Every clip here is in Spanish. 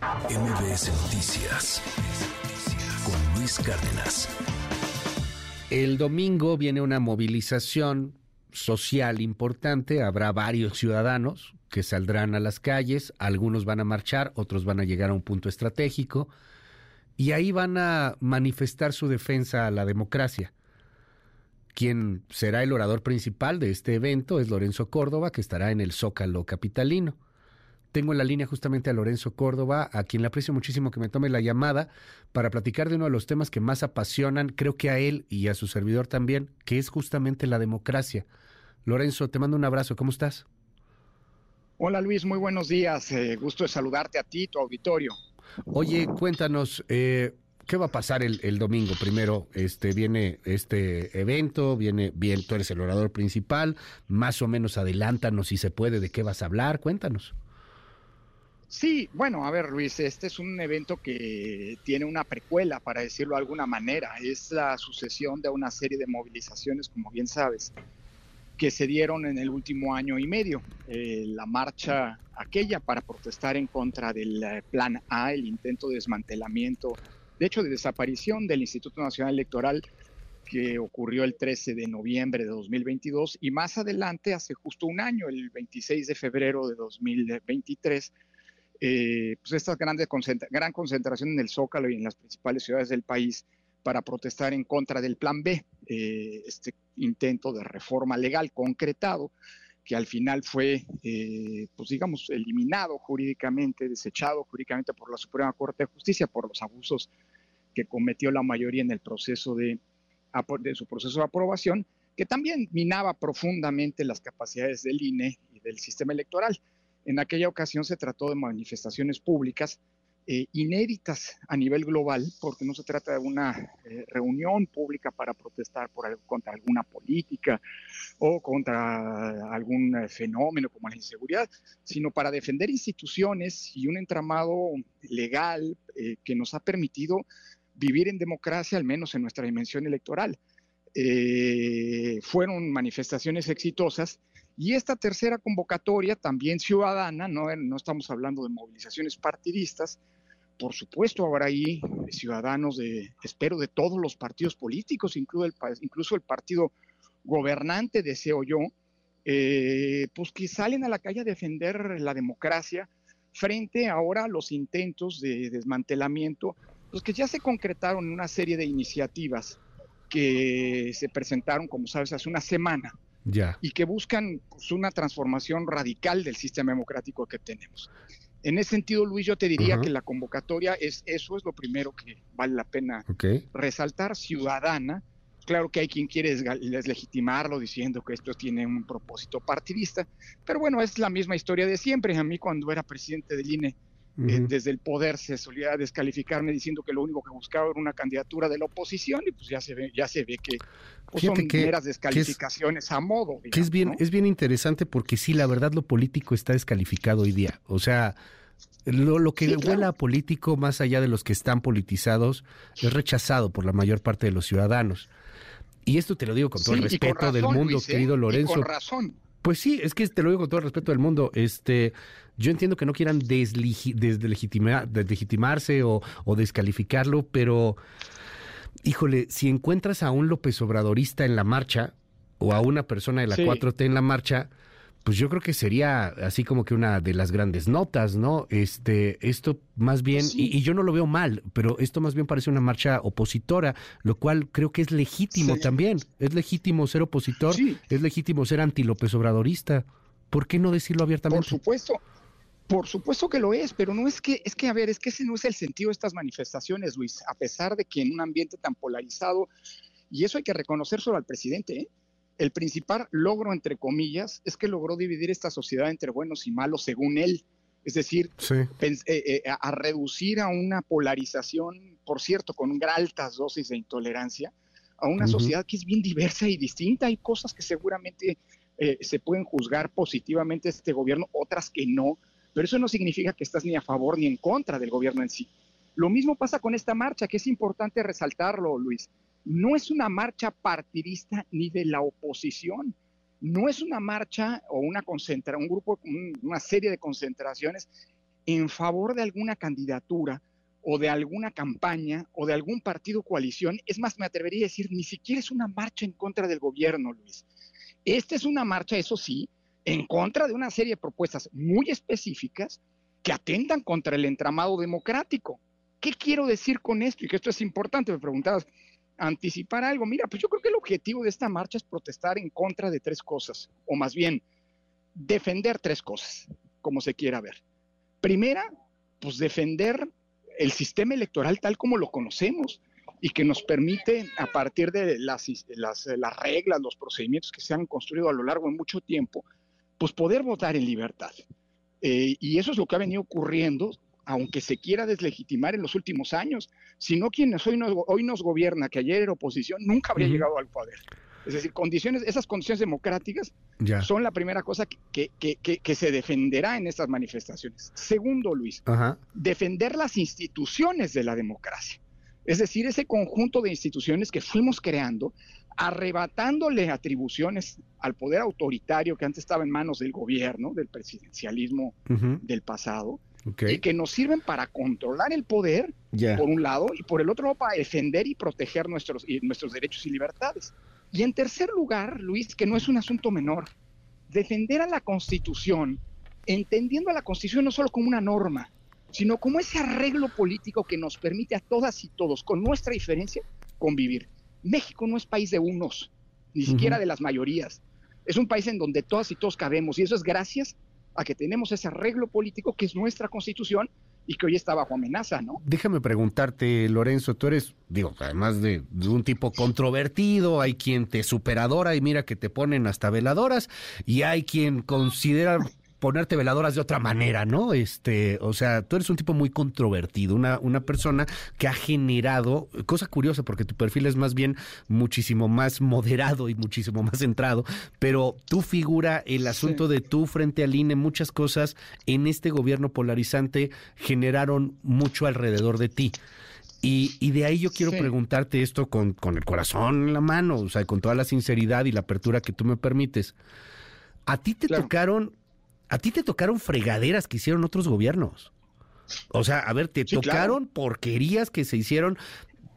MBS Noticias con Luis Cárdenas. El domingo viene una movilización social importante. Habrá varios ciudadanos que saldrán a las calles. Algunos van a marchar, otros van a llegar a un punto estratégico. Y ahí van a manifestar su defensa a la democracia. Quien será el orador principal de este evento es Lorenzo Córdoba, que estará en el Zócalo Capitalino. Tengo en la línea justamente a Lorenzo Córdoba, a quien le aprecio muchísimo que me tome la llamada para platicar de uno de los temas que más apasionan, creo que a él y a su servidor también, que es justamente la democracia. Lorenzo, te mando un abrazo, ¿cómo estás? Hola Luis, muy buenos días, eh, gusto de saludarte a ti, tu auditorio. Oye, cuéntanos, eh, ¿qué va a pasar el, el, domingo? Primero, este viene este evento, viene bien, tú eres el orador principal, más o menos adelántanos si se puede de qué vas a hablar, cuéntanos. Sí, bueno, a ver Luis, este es un evento que tiene una precuela, para decirlo de alguna manera. Es la sucesión de una serie de movilizaciones, como bien sabes, que se dieron en el último año y medio. Eh, la marcha aquella para protestar en contra del eh, Plan A, el intento de desmantelamiento, de hecho de desaparición del Instituto Nacional Electoral que ocurrió el 13 de noviembre de 2022 y más adelante, hace justo un año, el 26 de febrero de 2023, eh, pues esta concentra gran concentración en el Zócalo y en las principales ciudades del país para protestar en contra del Plan B, eh, este intento de reforma legal concretado que al final fue, eh, pues digamos, eliminado jurídicamente, desechado jurídicamente por la Suprema Corte de Justicia por los abusos que cometió la mayoría en el proceso de, de su proceso de aprobación, que también minaba profundamente las capacidades del INE y del sistema electoral. En aquella ocasión se trató de manifestaciones públicas eh, inéditas a nivel global, porque no se trata de una eh, reunión pública para protestar contra alguna política o contra algún eh, fenómeno como la inseguridad, sino para defender instituciones y un entramado legal que nos ha permitido vivir en democracia, al menos en nuestra dimensión electoral. fueron manifestaciones exitosas y esta tercera convocatoria, también ciudadana, no, no estamos hablando de movilizaciones partidistas, por supuesto habrá ahí ciudadanos de, espero, de todos los partidos políticos, incluso el, incluso el partido gobernante, deseo yo, eh, pues que salen a la calle a defender la democracia frente ahora a los intentos de desmantelamiento, pues que ya se concretaron en una serie de iniciativas que se presentaron, como sabes, hace una semana y que buscan pues, una transformación radical del sistema democrático que tenemos. En ese sentido, Luis, yo te diría que la convocatoria es eso es lo primero que vale la pena resaltar, ciudadana. Claro que hay quien quiere deslegitimarlo diciendo que esto tiene un propósito partidista, pero bueno, es la misma historia de siempre. A mí cuando era presidente del INE, eh, desde el poder se solía descalificarme diciendo que lo único que buscaba era una candidatura de la oposición y pues ya se ve, ya se ve que pues, son meras descalificaciones a modo. que es bien, es bien interesante porque sí, la verdad lo político está descalificado hoy día. O sea, lo, lo que huele a político, más allá de los que están politizados, es rechazado por la mayor parte de los ciudadanos. Y esto te lo digo con todo el respeto del mundo, ¿eh? querido Lorenzo. con razón. Pues sí, es que te lo digo con todo el respeto del mundo. Este, yo entiendo que no quieran deslegitimarse o, o, descalificarlo, pero híjole, si encuentras a un López Obradorista en la marcha o a una persona de la 4T en la marcha, pues yo creo que sería así como que una de las grandes notas, ¿no? Este, esto más bien, y, yo no lo veo mal, pero esto más bien parece una marcha opositora, lo cual creo que es legítimo también. Es legítimo ser opositor, es legítimo ser anti-López Obradorista. ¿Por qué no decirlo abiertamente? Por supuesto. Por supuesto que lo es, pero no es que, es que, a ver, es que ese no es el sentido de estas manifestaciones, Luis, a pesar de que en un ambiente tan polarizado, y eso hay que reconocer solo al presidente, ¿eh? El principal logro, entre comillas, es que logró dividir esta sociedad entre buenos y malos según él. Es decir, eh, eh, a reducir a una polarización, por cierto, con altas dosis de intolerancia, a una sociedad que es bien diversa y distinta. Hay cosas que seguramente eh, se pueden juzgar positivamente este gobierno, otras que no, pero eso no significa que estás ni a favor ni en contra del gobierno en sí. Lo mismo pasa con esta marcha, que es importante resaltarlo, Luis no es una marcha partidista ni de la oposición, no es una marcha o una concentra, un grupo, una serie de concentraciones en favor de alguna candidatura o de alguna campaña o de algún partido coalición. Es más, me atrevería a decir, ni siquiera es una marcha en contra del gobierno, Luis. Esta es una marcha, eso sí, en contra de una serie de propuestas muy específicas que atentan contra el entramado democrático. ¿Qué quiero decir con esto? Y que esto es importante, me preguntabas, anticipar algo. Mira, pues yo creo que el objetivo de esta marcha es protestar en contra de tres cosas, o más bien, defender tres cosas, como se quiera ver. Primera, pues defender el sistema electoral tal como lo conocemos y que nos permite, a partir de las, las, reglas, los procedimientos que se han construido a lo largo de mucho tiempo, pues poder votar en libertad. Eh, y eso es lo que ha venido ocurriendo, aunque se quiera deslegitimar en los últimos años. Si no, quienes hoy nos, hoy nos gobierna, que ayer era oposición, nunca habría llegado al poder. Es decir, condiciones, esas condiciones democráticas son la primera cosa que, que, se defenderá en estas manifestaciones. Segundo, Luis, defender las instituciones de la democracia. Es decir, ese conjunto de instituciones que fuimos creando, arrebatándole atribuciones al poder autoritario que antes estaba en manos del gobierno, del presidencialismo del pasado, y que nos sirven para controlar el poder, por un lado, y por el otro para defender y proteger nuestros, nuestros derechos y libertades. Y en tercer lugar, Luis, que no es un asunto menor, defender a la Constitución, entendiendo a la Constitución no solo como una norma, sino como ese arreglo político que nos permite a todas y todos, con nuestra diferencia, convivir. México no es país de unos, ni siquiera de las mayorías. Es un país en donde todas y todos cabemos, y eso es gracias a que tenemos ese arreglo político que es nuestra constitución y que hoy está bajo amenaza, ¿no? Déjame preguntarte, Lorenzo, tú eres, digo, además de, un tipo controvertido, hay quien te superadora y mira que te ponen hasta veladoras, y hay quien considera ponerte veladoras de otra manera, ¿no? Este, o sea, tú eres un tipo muy controvertido, una, una persona que ha generado, cosa curiosa, porque tu perfil es más bien muchísimo más moderado y muchísimo más centrado, pero tu figura, el asunto de tú frente al INE, muchas cosas en este gobierno polarizante generaron mucho alrededor de ti. Y, y, de ahí yo quiero preguntarte esto con, con el corazón en la mano, o sea, con toda la sinceridad y la apertura que tú me permites. ¿A ti te tocaron a ti te tocaron fregaderas que hicieron otros gobiernos. O sea, a ver, te tocaron porquerías que se hicieron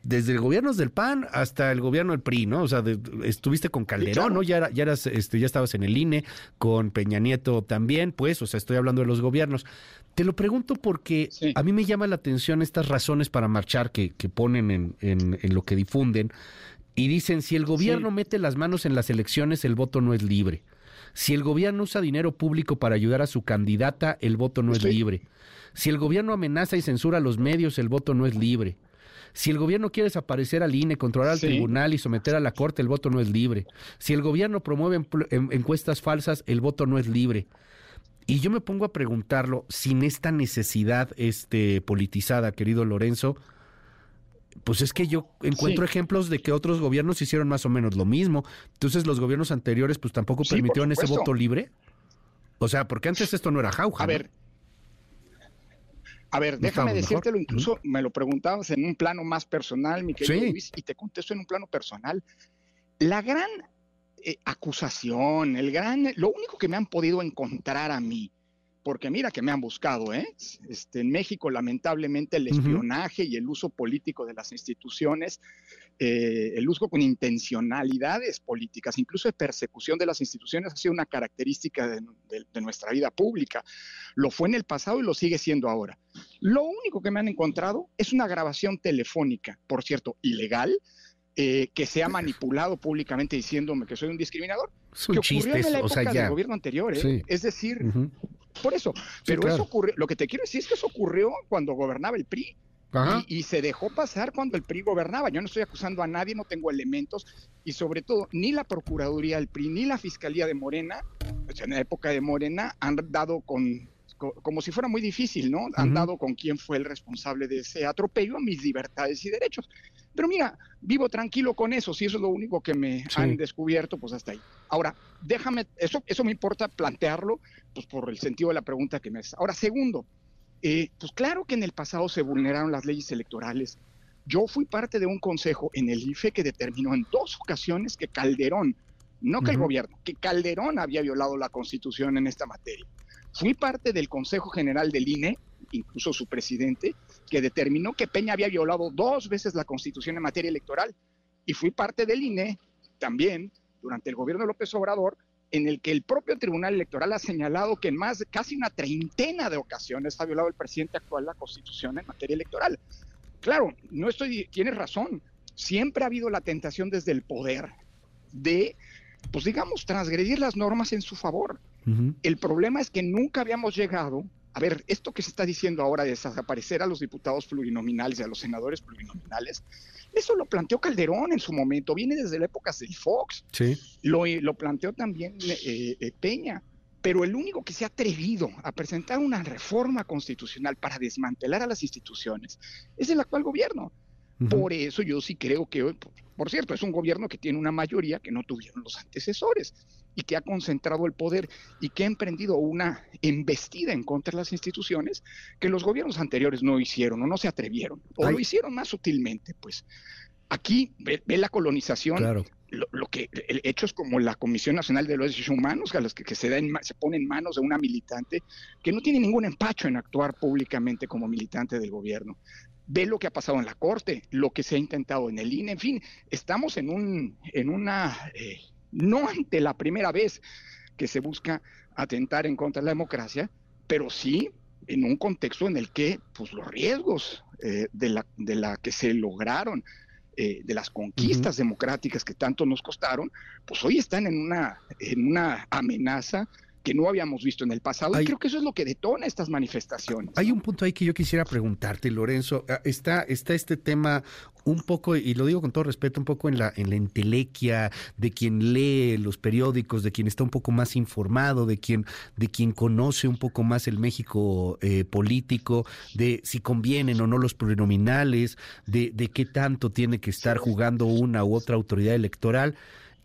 desde gobiernos del PAN hasta el gobierno del PRI, ¿no? O sea, estuviste con Calderón, ¿no? Ya, ya, eras, este, ya estabas en el INE, con Peña Nieto también, pues, o sea, estoy hablando de los gobiernos. Te lo pregunto porque a mí me llama la atención estas razones para marchar que, que ponen en, en, lo que difunden y dicen, si el gobierno mete las manos en las elecciones, el voto no es libre. Si el gobierno usa dinero público para ayudar a su candidata, el voto no es libre. Si el gobierno amenaza y censura a los medios, el voto no es libre. Si el gobierno quiere desaparecer al INE, controlar al tribunal y someter a la corte, el voto no es libre. Si el gobierno promueve encuestas falsas, el voto no es libre. Y yo me pongo a preguntarlo sin esta necesidad este, politizada, querido Lorenzo, pues es que yo encuentro ejemplos de que otros gobiernos hicieron más o menos lo mismo. Entonces los gobiernos anteriores pues tampoco permitieron ese voto libre. O sea, porque antes esto no era jauja. A ver. A ver, déjame decírtelo, incluso me lo preguntabas en un plano más personal, mi querido Luis, y te contesto en un plano personal. La gran eh, acusación, el gran, lo único que me han podido encontrar a mí porque mira que me han buscado, ¿eh? Este, en México, lamentablemente, el espionaje y el uso político de las instituciones, eh, el uso con intencionalidades políticas, incluso de persecución de las instituciones, ha sido una característica de, nuestra vida pública. Lo fue en el pasado y lo sigue siendo ahora. Lo único que me han encontrado es una grabación telefónica, por cierto, ilegal, eh, que se ha manipulado públicamente diciéndome que soy un discriminador, que ocurrió en la época del gobierno anterior. ¿eh? Es decir, por eso. Pero eso ocurrió, lo que te quiero decir es que eso ocurrió cuando gobernaba el PRI. Y, se dejó pasar cuando el PRI gobernaba. Yo no estoy acusando a nadie, no tengo elementos. Y sobre todo, ni la Procuraduría del PRI, ni la Fiscalía de Morena, pues en la época de Morena, han dado con, como si fuera muy difícil, ¿no? Han dado con quién fue el responsable de ese atropello a mis libertades y derechos. Pero mira, vivo tranquilo con eso, si eso es lo único que me han descubierto, pues hasta ahí. Ahora, déjame, eso, eso me importa plantearlo, pues por el sentido de la pregunta que me haces. Ahora, segundo, eh, pues claro que en el pasado se vulneraron las leyes electorales. Yo fui parte de un consejo en el IFE que determinó en dos ocasiones que Calderón, no que el gobierno, que Calderón había violado la constitución en esta materia. Fui parte del Consejo General del INE, incluso su presidente, que determinó que Peña había violado dos veces la Constitución en materia electoral. Y fui parte del INE también durante el gobierno de López Obrador, en el que el propio Tribunal Electoral ha señalado que en más de casi una treintena de ocasiones ha violado el presidente actual la Constitución en materia electoral. Claro, no estoy, tienes razón, siempre ha habido la tentación desde el poder de, pues digamos, transgredir las normas en su favor. El problema es que nunca habíamos llegado, a ver, esto que se está diciendo ahora de desaparecer a los diputados plurinominales y a los senadores plurinominales, eso lo planteó Calderón en su momento, viene desde la época del Fox. Sí. Lo, lo planteó también eh, eh, Peña. Pero el único que se ha atrevido a presentar una reforma constitucional para desmantelar a las instituciones es el actual gobierno. Por eso yo sí creo que hoy, por cierto, es un gobierno que tiene una mayoría que no tuvieron los antecesores y que ha concentrado el poder y que ha emprendido una embestida en contra de las instituciones que los gobiernos anteriores no hicieron o no se atrevieron o lo hicieron más sutilmente. Pues aquí ve, la colonización. Lo, que hechos como la Comisión Nacional de los Derechos Humanos, a los que, se, da se pone en manos de una militante que no tiene ningún empacho en actuar públicamente como militante del gobierno ve lo que ha pasado en la Corte, lo que se ha intentado en el INE, en fin, estamos en, un, en una, eh, no ante la primera vez que se busca atentar en contra de la democracia, pero sí en un contexto en el que pues, los riesgos eh, de, la, de la que se lograron, eh, de las conquistas democráticas que tanto nos costaron, pues hoy están en una, en una amenaza que no habíamos visto en el pasado. y creo que eso es lo que detona estas manifestaciones. Hay un punto ahí que yo quisiera preguntarte, Lorenzo. Ah, está, está este tema un poco, y lo digo con todo respeto, un poco en la, en la entelequia de quien lee los periódicos, de quien está un poco más informado, de quien, de quien conoce un poco más el México eh, político, de si convienen o no los plurinominales, de, de qué tanto tiene que estar jugando una u otra autoridad electoral.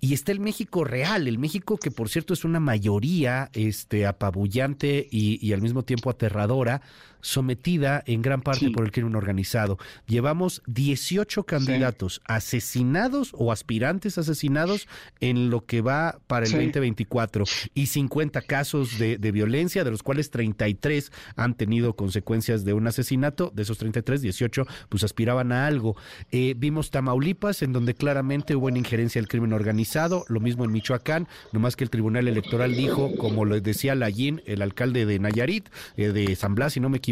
Y está el México real, el México que por cierto es una mayoría este, apabullante y, y al mismo tiempo aterradora sometida en gran parte por el crimen organizado. Llevamos 18 candidatos asesinados o aspirantes asesinados en lo que va para el 2024 y 50 casos de, violencia, de los cuales 33 han tenido consecuencias de un asesinato. De esos 33, 18 pues aspiraban a algo. Eh, vimos Tamaulipas, en donde claramente hubo una injerencia del crimen organizado, lo mismo en Michoacán, nomás que el Tribunal Electoral dijo, como lo decía Lallín, el alcalde de Nayarit, eh, de San Blas, si no me equivoco,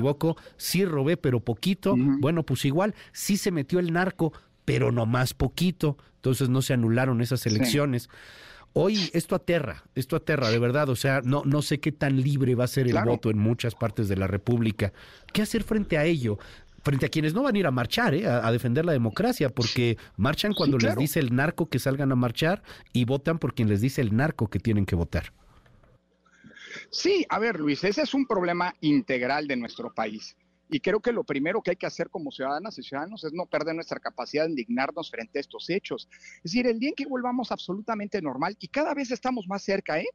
sí robé, pero poquito. Bueno, pues igual, sí se metió el narco, pero no más poquito. Entonces no se anularon esas elecciones. Hoy esto aterra, esto aterra, de verdad. O sea, no, no sé qué tan libre va a ser el voto en muchas partes de la República. ¿Qué hacer frente a ello? frente a quienes no van a ir a marchar, ¿eh? a, defender la democracia, porque marchan cuando les dice el narco que salgan a marchar y votan por quien les dice el narco que tienen que votar. Sí, a ver, Luis, ese es un problema integral de nuestro país. Y creo que lo primero que hay que hacer como ciudadanas y ciudadanos es no perder nuestra capacidad de indignarnos frente a estos hechos. Es decir, el día en que volvamos absolutamente normal, y cada vez estamos más cerca, ¿eh?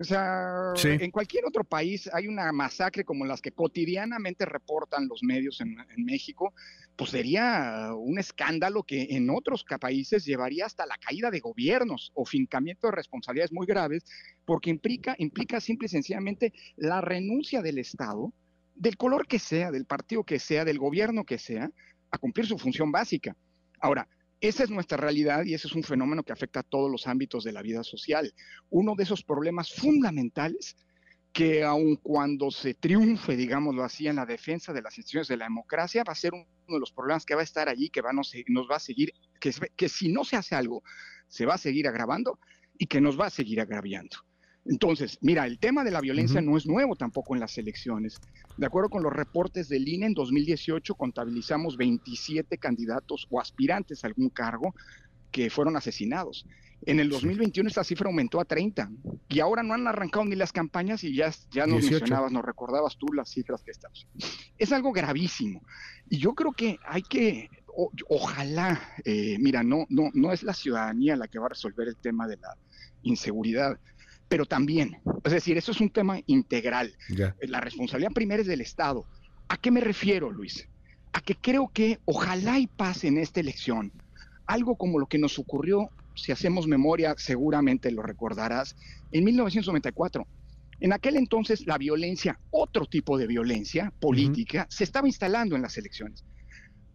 O sea, en cualquier otro país hay una masacre como las que cotidianamente reportan los medios en, México, pues sería un escándalo que en otros países llevaría hasta la caída de gobiernos o fincamiento de responsabilidades muy graves, porque implica, implica simple y sencillamente la renuncia del Estado, del color que sea, del partido que sea, del gobierno que sea, a cumplir su función básica. Ahora, esa es nuestra realidad y ese es un fenómeno que afecta a todos los ámbitos de la vida social. Uno de esos problemas fundamentales que aun cuando se triunfe, digámoslo así, en la defensa de las instituciones de la democracia, va a ser uno de los problemas que va a estar allí, que va nos, nos va a seguir, que, que si no se hace algo, se va a seguir agravando y que nos va a seguir agraviando. Entonces, mira, el tema de la violencia no es nuevo tampoco en las elecciones. De acuerdo con los reportes del INE, en 2018 contabilizamos 27 candidatos o aspirantes a algún cargo que fueron asesinados. En el 2021 esta cifra aumentó a 30 y ahora no han arrancado ni las campañas y ya, ya nos mencionabas, nos recordabas tú las cifras que estamos. Es algo gravísimo y yo creo que hay que, ojalá, eh, mira, no, no, no es la ciudadanía la que va a resolver el tema de la inseguridad pero también, es decir, eso es un tema integral. La responsabilidad primera es del Estado. ¿A qué me refiero, Luis? A que creo que ojalá y pase en esta elección algo como lo que nos ocurrió, si hacemos memoria, seguramente lo recordarás, en 1994. En aquel entonces la violencia, otro tipo de violencia política, se estaba instalando en las elecciones.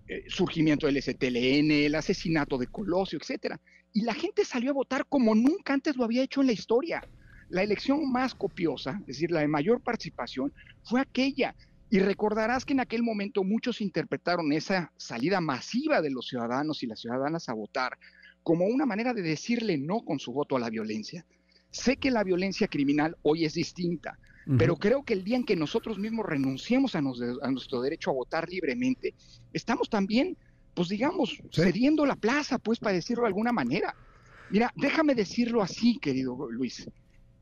Eh, surgimiento del STLN, el asesinato de Colosio, etcétera. Y la gente salió a votar como nunca antes lo había hecho en la historia. La elección más copiosa, es decir, la de mayor participación, fue aquella. Y recordarás que en aquel momento muchos interpretaron esa salida masiva de los ciudadanos y las ciudadanas a votar como una manera de decirle no con su voto a la violencia. Sé que la violencia criminal hoy es distinta, pero creo que el día en que nosotros mismos renunciemos a, nuestro derecho a votar libremente, estamos también, pues digamos, cediendo la plaza, pues para decirlo de alguna manera. Mira, déjame decirlo así, querido Luis.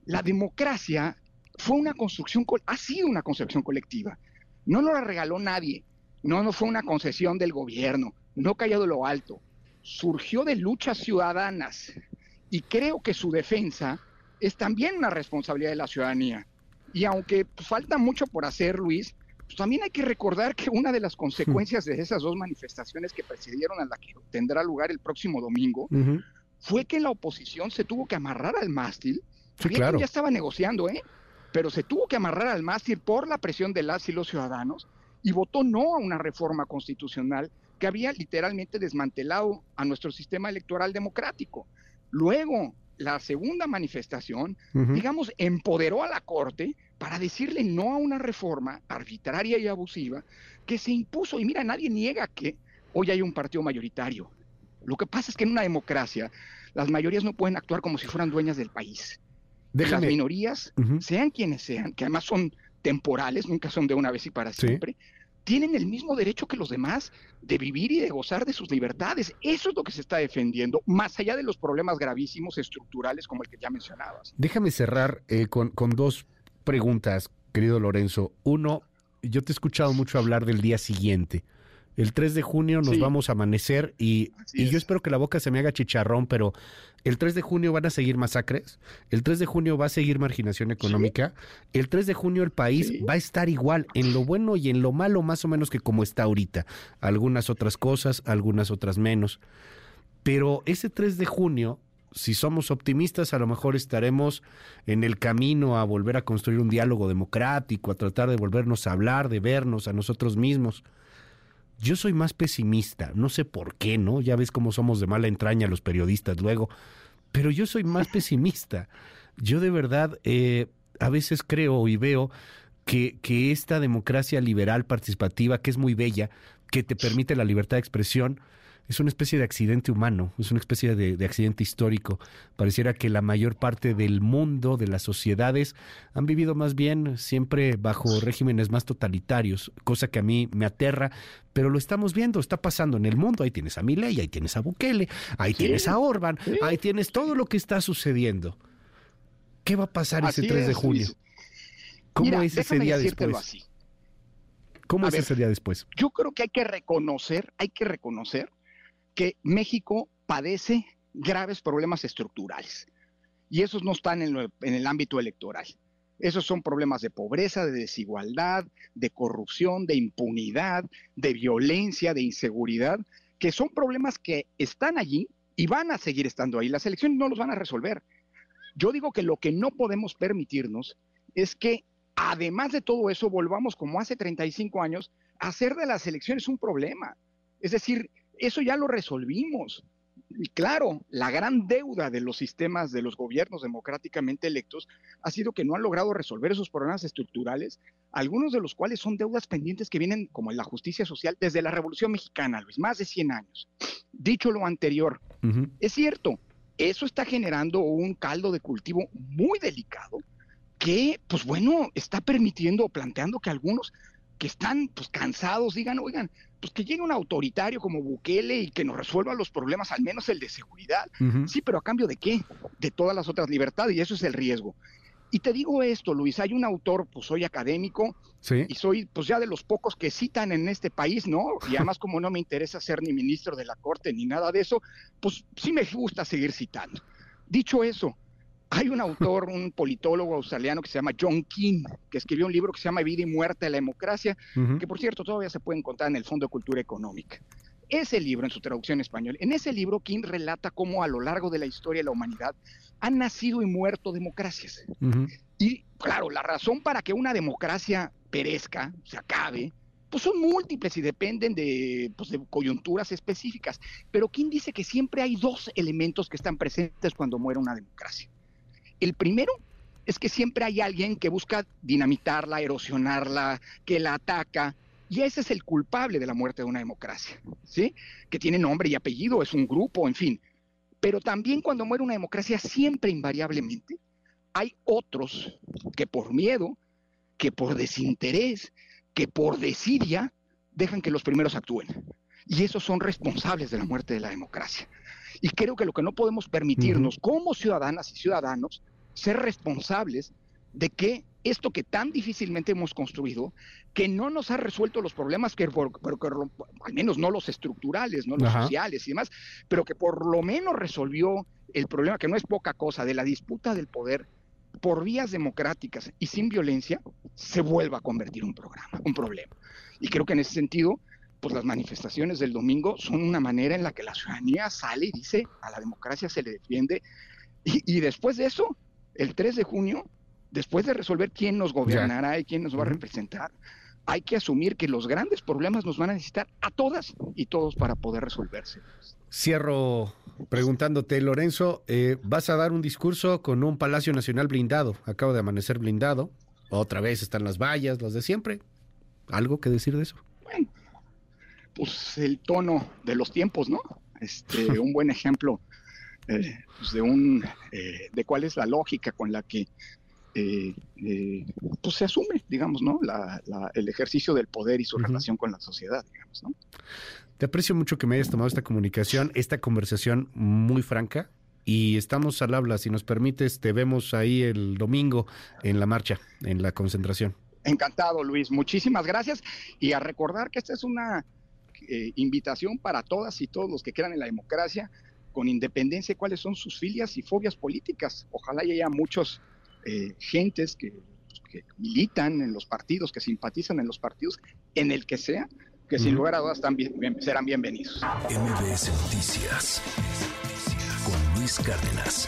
La democracia fue una construcción, ha sido una construcción colectiva. No nos la regaló nadie. No, no fue una concesión del gobierno. No cayó de lo alto. Surgió de luchas ciudadanas. Y creo que su defensa es también una responsabilidad de la ciudadanía. Y aunque falta mucho por hacer, Luis, pues también hay que recordar que una de las consecuencias de esas dos manifestaciones que precedieron a la que tendrá lugar el próximo domingo fue que la oposición se tuvo que amarrar al mástil. Sí, claro. Ya estaba negociando, ¿eh? Pero se tuvo que amarrar al mástil por la presión de las y los ciudadanos y votó no a una reforma constitucional que había literalmente desmantelado a nuestro sistema electoral democrático. Luego, la segunda manifestación, digamos, empoderó a la Corte para decirle no a una reforma arbitraria y abusiva que se impuso. Y mira, nadie niega que hoy hay un partido mayoritario. Lo que pasa es que en una democracia las mayorías no pueden actuar como si fueran dueñas del país. Las minorías, sean quienes sean, que además son temporales, nunca son de una vez y para siempre, tienen el mismo derecho que los demás de vivir y de gozar de sus libertades. Eso es lo que se está defendiendo, más allá de los problemas gravísimos estructurales como el que ya mencionabas. Déjame cerrar eh, con, con dos preguntas, querido Lorenzo. Uno, yo te he escuchado mucho hablar del día siguiente. El 3 de junio nos vamos a amanecer y, yo espero que la boca se me haga chicharrón, pero el 3 de junio van a seguir masacres, el 3 de junio va a seguir marginación económica, el 3 de junio el país va a estar igual en lo bueno y en lo malo más o menos que como está ahorita. Algunas otras cosas, algunas otras menos. Pero ese 3 de junio si somos optimistas, a lo mejor estaremos en el camino a volver a construir un diálogo democrático, a tratar de volvernos a hablar, de vernos a nosotros mismos. Yo soy más pesimista, no sé por qué, ¿no? Ya ves cómo somos de mala entraña los periodistas luego, pero yo soy más pesimista. Yo de verdad eh, a veces creo y veo que, que esta democracia liberal participativa, que es muy bella, que te permite la libertad de expresión, es una especie de accidente humano, es una especie de, accidente histórico. Pareciera que la mayor parte del mundo, de las sociedades, han vivido más bien siempre bajo regímenes más totalitarios, cosa que a mí me aterra, pero lo estamos viendo, está pasando en el mundo. Ahí tienes a Milei, ahí tienes a Bukele, ahí tienes a Orban, ahí tienes todo lo que está sucediendo. ¿Qué va a pasar ese 3 de junio? ¿Cómo es ese día después? ¿Cómo es ese día después? Yo creo que hay que reconocer, hay que reconocer que México padece graves problemas estructurales y esos no están en, el ámbito electoral. Esos son problemas de pobreza, de desigualdad, de corrupción, de impunidad, de violencia, de inseguridad, que son problemas que están allí y van a seguir estando ahí. Las elecciones no los van a resolver. Yo digo que lo que no podemos permitirnos es que, además de todo eso, volvamos como hace 35 años a hacer de las elecciones un problema. Es decir, eso ya lo resolvimos. Y claro, la gran deuda de los sistemas de los gobiernos democráticamente electos ha sido que no han logrado resolver esos problemas estructurales, algunos de los cuales son deudas pendientes que vienen como en la justicia social desde la Revolución Mexicana, Luis, más de 100 años. Dicho lo anterior, es cierto, eso está generando un caldo de cultivo muy delicado que, pues bueno, está permitiendo o planteando que algunos que están pues cansados digan, oigan, pues que llegue un autoritario como Bukele y que nos resuelva los problemas, al menos el de seguridad. Sí, pero a cambio de qué? De todas las otras libertades y eso es el riesgo. Y te digo esto, Luis, hay un autor, pues soy académico y soy pues ya de los pocos que citan en este país, ¿no? Y además como no me interesa ser ni ministro de la Corte ni nada de eso, pues sí me gusta seguir citando. Dicho eso, hay un autor, un politólogo australiano que se llama John King, que escribió un libro que se llama Vida y Muerte de la Democracia, que por cierto todavía se puede encontrar en el Fondo de Cultura Económica. ese libro, en su traducción en español, en ese libro King relata cómo a lo largo de la historia de la humanidad han nacido y muerto democracias. Y claro, la razón para que una democracia perezca, se acabe, pues son múltiples y dependen de, pues de, coyunturas específicas. Pero King dice que siempre hay dos elementos que están presentes cuando muere una democracia. El primero es que siempre hay alguien que busca dinamitarla, erosionarla, que la ataca, y ese es el culpable de la muerte de una democracia, ¿sí? Que tiene nombre y apellido, es un grupo, en fin. Pero también cuando muere una democracia, siempre invariablemente, hay otros que por miedo, que por desinterés, que por desidia, dejan que los primeros actúen. Y esos son responsables de la muerte de la democracia. Y creo que lo que no podemos permitirnos como ciudadanas y ciudadanos ser responsables de que esto que tan difícilmente hemos construido, que no nos ha resuelto los problemas, que, al menos no los estructurales, no los sociales y demás, pero que por lo menos resolvió el problema, que no es poca cosa, de la disputa del poder por vías democráticas y sin violencia, se vuelva a convertir un programa, un problema. Y creo que en ese sentido, pues las manifestaciones del domingo son una manera en la que la ciudadanía sale y dice, a la democracia se le defiende. y después de eso, el 3 de junio, después de resolver quién nos gobernará y quién nos va a representar, hay que asumir que los grandes problemas nos van a necesitar a todas y todos para poder resolverse. Cierro preguntándote, Lorenzo, eh, vas a dar un discurso con un Palacio Nacional blindado. Acabo de amanecer blindado. Otra vez están las vallas, las de siempre. ¿Algo que decir de eso? Bueno, pues el tono de los tiempos, ¿no? Este, un buen ejemplo eh, pues de un eh, de cuál es la lógica con la que eh, pues se asume, digamos, ¿no? el ejercicio del poder y su relación con la sociedad, digamos, ¿no? Te aprecio mucho que me hayas tomado esta comunicación, esta conversación muy franca. Y estamos al habla, si nos permites, te vemos ahí el domingo en la marcha, en la concentración. Encantado, Luis. Muchísimas gracias. Y a recordar que esta es una invitación para todas y todos los que quieran en la democracia con independencia de cuáles son sus filias y fobias políticas. Ojalá haya muchos eh, gentes que, militan en los partidos, que simpatizan en los partidos, en el que sea, que sin lugar a dudas también serán bienvenidos. MBS Noticias con Luis Cárdenas.